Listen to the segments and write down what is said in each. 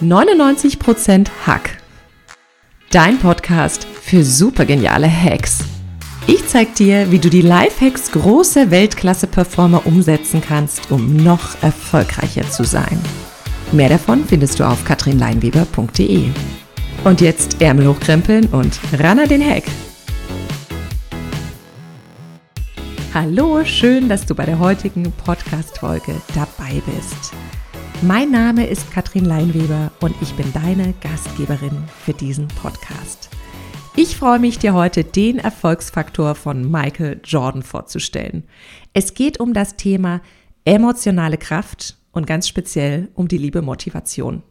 99% Hack. Dein Podcast für supergeniale Hacks. Ich zeig dir, wie du die Lifehacks großer Weltklasse-Performer umsetzen kannst, um noch erfolgreicher zu sein. Mehr davon findest du auf katrinleinweber.de. Und jetzt Ärmel hochkrempeln und ran an den Hack. Hallo, schön, dass du bei der heutigen Podcast-Folge dabei bist. Mein Name ist Katrin Leinweber und ich bin deine Gastgeberin für diesen Podcast. Ich freue mich, dir heute den Erfolgsfaktor von Michael Jordan vorzustellen. Es geht um das Thema emotionale Kraft und ganz speziell um die liebe Motivation.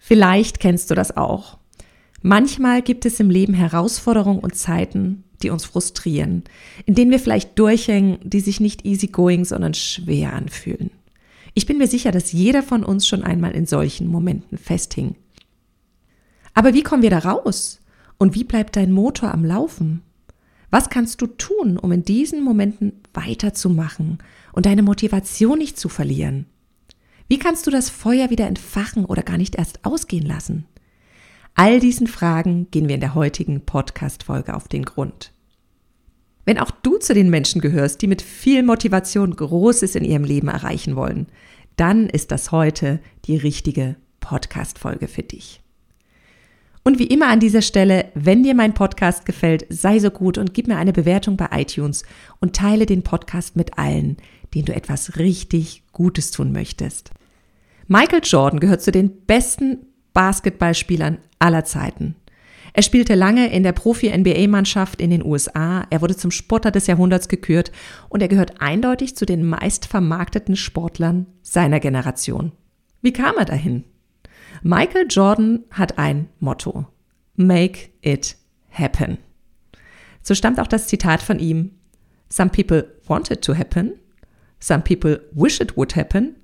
Vielleicht kennst du das auch. Manchmal gibt es im Leben Herausforderungen und Zeiten, die uns frustrieren, in denen wir vielleicht durchhängen, die sich nicht easygoing, sondern schwer anfühlen. Ich bin mir sicher, dass jeder von uns schon einmal in solchen Momenten festhing. Aber wie kommen wir da raus? Und wie bleibt dein Motor am Laufen? Was kannst du tun, um in diesen Momenten weiterzumachen und deine Motivation nicht zu verlieren? Wie kannst du das Feuer wieder entfachen oder gar nicht erst ausgehen lassen? All diesen Fragen gehen wir in der heutigen Podcast-Folge auf den Grund. Wenn auch du zu den Menschen gehörst, die mit viel Motivation Großes in ihrem Leben erreichen wollen, dann ist das heute die richtige Podcast-Folge für dich. Und wie immer an dieser Stelle, wenn dir mein Podcast gefällt, sei so gut und gib mir eine Bewertung bei iTunes und teile den Podcast mit allen, denen du etwas richtig Gutes tun möchtest. Michael Jordan gehört zu den besten Basketballspielern aller Zeiten. Er spielte lange in der Profi-NBA-Mannschaft in den USA. Er wurde zum Sportler des Jahrhunderts gekürt und er gehört eindeutig zu den meistvermarkteten Sportlern seiner Generation. Wie kam er dahin? Michael Jordan hat ein Motto. Make it happen. So stammt auch das Zitat von ihm. Some people want it to happen. Some people wish it would happen.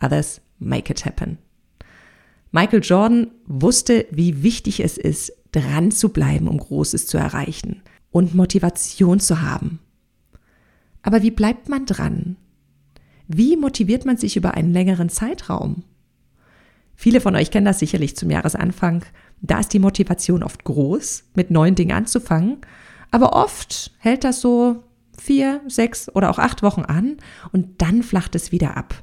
Others make it happen. Michael Jordan wusste, wie wichtig es ist, dran zu bleiben, um Großes zu erreichen und Motivation zu haben. Aber wie bleibt man dran? Wie motiviert man sich über einen längeren Zeitraum? Viele von euch kennen das sicherlich zum Jahresanfang. Da ist die Motivation oft groß, mit neuen Dingen anzufangen. Aber oft hält das so vier, sechs oder auch acht Wochen an und dann flacht es wieder ab.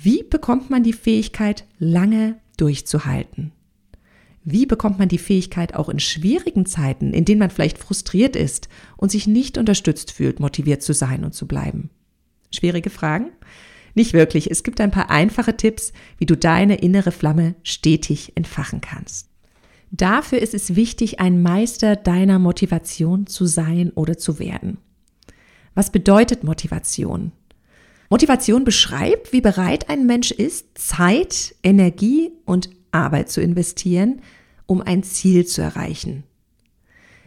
Wie bekommt man die Fähigkeit, lange durchzuhalten? Wie bekommt man die Fähigkeit, auch in schwierigen Zeiten, in denen man vielleicht frustriert ist und sich nicht unterstützt fühlt, motiviert zu sein und zu bleiben? Schwierige Fragen? Nicht wirklich. Es gibt ein paar einfache Tipps, wie du deine innere Flamme stetig entfachen kannst. Dafür ist es wichtig, ein Meister deiner Motivation zu sein oder zu werden. Was bedeutet Motivation? Motivation beschreibt, wie bereit ein Mensch ist, Zeit, Energie und Arbeit zu investieren, um ein Ziel zu erreichen.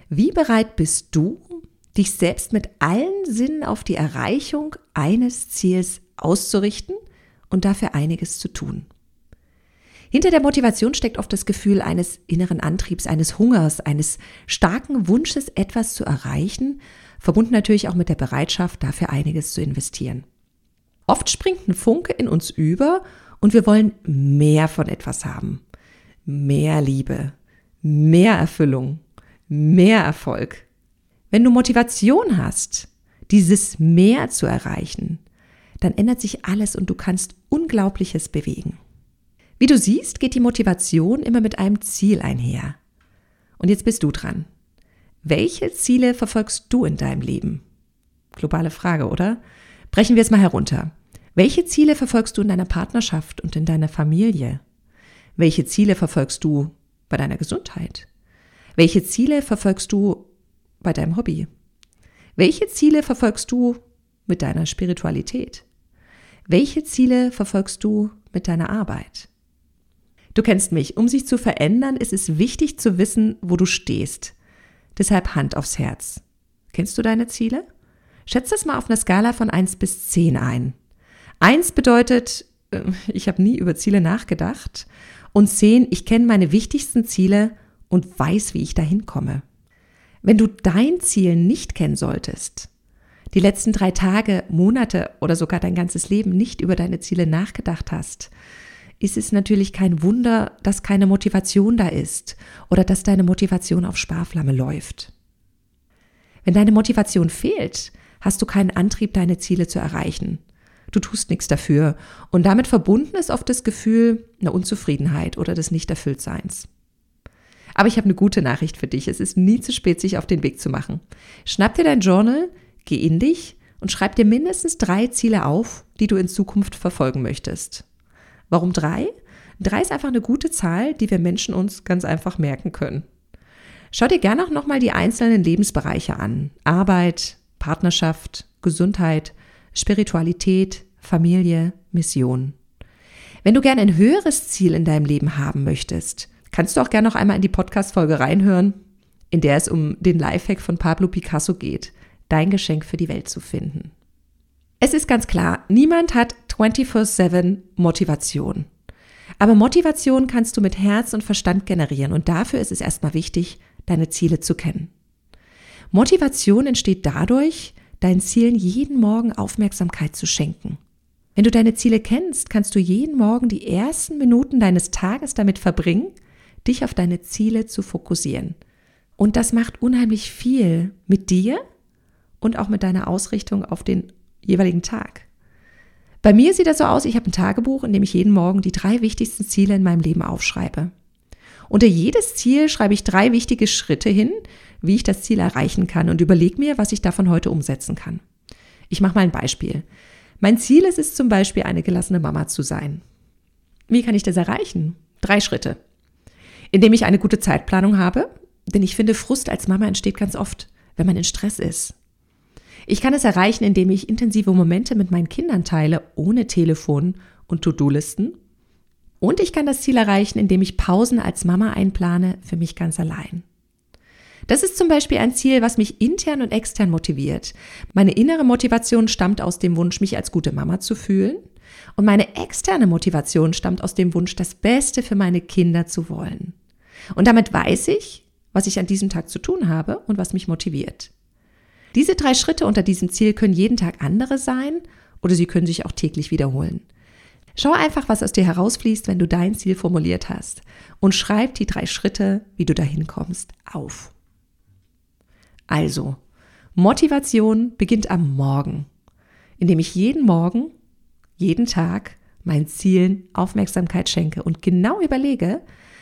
Wie bereit bist du, dich selbst mit allen Sinnen auf die Erreichung eines Ziels auszurichten und dafür einiges zu tun? Hinter der Motivation steckt oft das Gefühl eines inneren Antriebs, eines Hungers, eines starken Wunsches, etwas zu erreichen, verbunden natürlich auch mit der Bereitschaft, dafür einiges zu investieren. Oft springt ein Funke in uns über und wir wollen mehr von etwas haben. Mehr Liebe, mehr Erfüllung, mehr Erfolg. Wenn du Motivation hast, dieses Mehr zu erreichen, dann ändert sich alles und du kannst Unglaubliches bewegen. Wie du siehst, geht die Motivation immer mit einem Ziel einher. Und jetzt bist du dran. Welche Ziele verfolgst du in deinem Leben? Globale Frage, oder? Brechen wir es mal herunter. Welche Ziele verfolgst du in deiner Partnerschaft und in deiner Familie? Welche Ziele verfolgst du bei deiner Gesundheit? Welche Ziele verfolgst du bei deinem Hobby? Welche Ziele verfolgst du mit deiner Spiritualität? Welche Ziele verfolgst du mit deiner Arbeit? Du kennst mich. Um sich zu verändern, ist es wichtig zu wissen, wo du stehst. Deshalb Hand aufs Herz. Kennst du deine Ziele? Schätz das mal auf einer Skala von 1 bis 10 ein. Eins bedeutet, äh, ich habe nie über Ziele nachgedacht. Und zehn, ich kenne meine wichtigsten Ziele und weiß, wie ich dahin komme. Wenn du dein Ziel nicht kennen solltest, die letzten drei Tage, Monate oder sogar dein ganzes Leben nicht über deine Ziele nachgedacht hast, ist es natürlich kein Wunder, dass keine Motivation da ist oder dass deine Motivation auf Sparflamme läuft. Wenn deine Motivation fehlt, hast du keinen Antrieb, deine Ziele zu erreichen. Du tust nichts dafür und damit verbunden ist oft das Gefühl einer Unzufriedenheit oder des Nichterfülltseins. Aber ich habe eine gute Nachricht für dich. Es ist nie zu spät, sich auf den Weg zu machen. Schnapp dir dein Journal, geh in dich und schreib dir mindestens drei Ziele auf, die du in Zukunft verfolgen möchtest. Warum drei? Drei ist einfach eine gute Zahl, die wir Menschen uns ganz einfach merken können. Schau dir gerne auch nochmal die einzelnen Lebensbereiche an. Arbeit, Partnerschaft, Gesundheit, Spiritualität, Familie, Mission. Wenn du gerne ein höheres Ziel in deinem Leben haben möchtest, kannst du auch gerne noch einmal in die Podcast-Folge reinhören, in der es um den Lifehack von Pablo Picasso geht, dein Geschenk für die Welt zu finden. Es ist ganz klar, niemand hat 24-7 Motivation. Aber Motivation kannst du mit Herz und Verstand generieren und dafür ist es erstmal wichtig, deine Ziele zu kennen. Motivation entsteht dadurch, deinen Zielen jeden Morgen Aufmerksamkeit zu schenken. Wenn du deine Ziele kennst, kannst du jeden Morgen die ersten Minuten deines Tages damit verbringen, dich auf deine Ziele zu fokussieren. Und das macht unheimlich viel mit dir und auch mit deiner Ausrichtung auf den jeweiligen Tag. Bei mir sieht das so aus, ich habe ein Tagebuch, in dem ich jeden Morgen die drei wichtigsten Ziele in meinem Leben aufschreibe. Unter jedes Ziel schreibe ich drei wichtige Schritte hin, wie ich das Ziel erreichen kann und überlege mir, was ich davon heute umsetzen kann. Ich mache mal ein Beispiel. Mein Ziel ist es zum Beispiel, eine gelassene Mama zu sein. Wie kann ich das erreichen? Drei Schritte. Indem ich eine gute Zeitplanung habe, denn ich finde, Frust als Mama entsteht ganz oft, wenn man in Stress ist. Ich kann es erreichen, indem ich intensive Momente mit meinen Kindern teile, ohne Telefon und To-Do-Listen und ich kann das Ziel erreichen, indem ich Pausen als Mama einplane, für mich ganz allein. Das ist zum Beispiel ein Ziel, was mich intern und extern motiviert. Meine innere Motivation stammt aus dem Wunsch, mich als gute Mama zu fühlen. Und meine externe Motivation stammt aus dem Wunsch, das Beste für meine Kinder zu wollen. Und damit weiß ich, was ich an diesem Tag zu tun habe und was mich motiviert. Diese drei Schritte unter diesem Ziel können jeden Tag andere sein oder sie können sich auch täglich wiederholen. Schau einfach, was aus dir herausfließt, wenn du dein Ziel formuliert hast und schreib die drei Schritte, wie du dahin kommst, auf. Also, Motivation beginnt am Morgen, indem ich jeden Morgen, jeden Tag meinen Zielen Aufmerksamkeit schenke und genau überlege,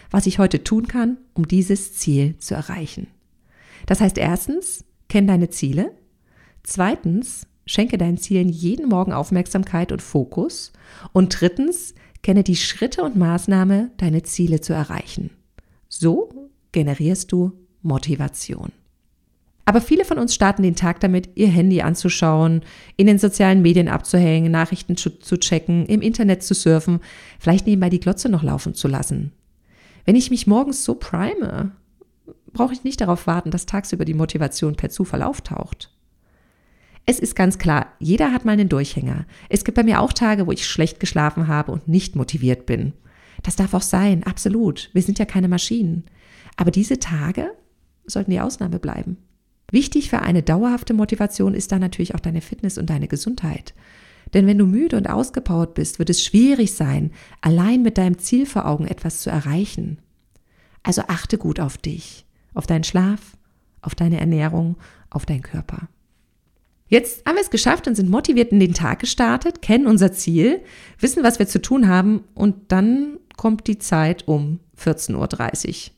was ich heute tun kann, um dieses Ziel zu erreichen. Das heißt erstens, kenn deine Ziele. Zweitens, Schenke deinen Zielen jeden Morgen Aufmerksamkeit und Fokus. Und drittens, kenne die Schritte und Maßnahme, deine Ziele zu erreichen. So generierst du Motivation. Aber viele von uns starten den Tag damit, ihr Handy anzuschauen, in den sozialen Medien abzuhängen, Nachrichten zu, zu checken, im Internet zu surfen, vielleicht nebenbei die Glotze noch laufen zu lassen. Wenn ich mich morgens so prime, brauche ich nicht darauf warten, dass tagsüber die Motivation per Zufall auftaucht. Es ist ganz klar, jeder hat mal einen Durchhänger. Es gibt bei mir auch Tage, wo ich schlecht geschlafen habe und nicht motiviert bin. Das darf auch sein, absolut. Wir sind ja keine Maschinen. Aber diese Tage sollten die Ausnahme bleiben. Wichtig für eine dauerhafte Motivation ist da natürlich auch deine Fitness und deine Gesundheit. Denn wenn du müde und ausgepowert bist, wird es schwierig sein, allein mit deinem Ziel vor Augen etwas zu erreichen. Also achte gut auf dich, auf deinen Schlaf, auf deine Ernährung, auf deinen Körper. Jetzt haben wir es geschafft und sind motiviert in den Tag gestartet, kennen unser Ziel, wissen, was wir zu tun haben und dann kommt die Zeit um 14.30 Uhr.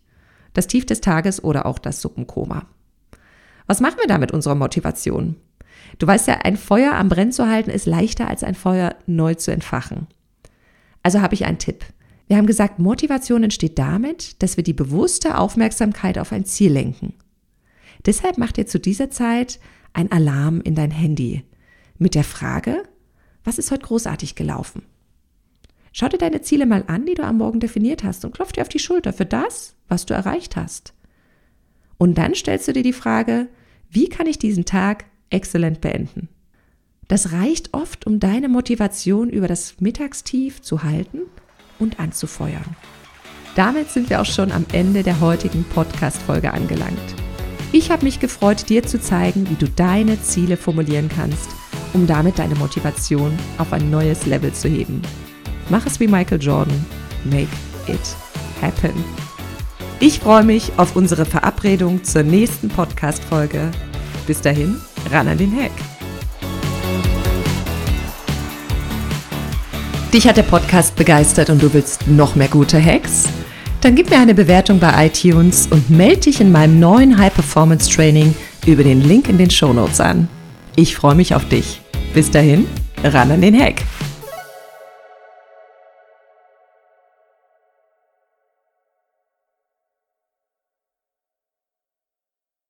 Das Tief des Tages oder auch das Suppenkoma. Was machen wir da mit unserer Motivation? Du weißt ja, ein Feuer am Brennen zu halten ist leichter als ein Feuer neu zu entfachen. Also habe ich einen Tipp. Wir haben gesagt, Motivation entsteht damit, dass wir die bewusste Aufmerksamkeit auf ein Ziel lenken. Deshalb macht ihr zu dieser Zeit ein Alarm in dein Handy mit der Frage, was ist heute großartig gelaufen? Schau dir deine Ziele mal an, die du am Morgen definiert hast und klopf dir auf die Schulter für das, was du erreicht hast. Und dann stellst du dir die Frage, wie kann ich diesen Tag exzellent beenden? Das reicht oft, um deine Motivation über das Mittagstief zu halten und anzufeuern. Damit sind wir auch schon am Ende der heutigen Podcast-Folge angelangt. Ich habe mich gefreut, dir zu zeigen, wie du deine Ziele formulieren kannst, um damit deine Motivation auf ein neues Level zu heben. Mach es wie Michael Jordan. Make it happen. Ich freue mich auf unsere Verabredung zur nächsten Podcast-Folge. Bis dahin, ran an den Hack. Dich hat der Podcast begeistert und du willst noch mehr gute Hacks? Dann gib mir eine Bewertung bei iTunes und melde dich in meinem neuen High Performance Training über den Link in den Show Notes an. Ich freue mich auf dich. Bis dahin, ran an den Hack.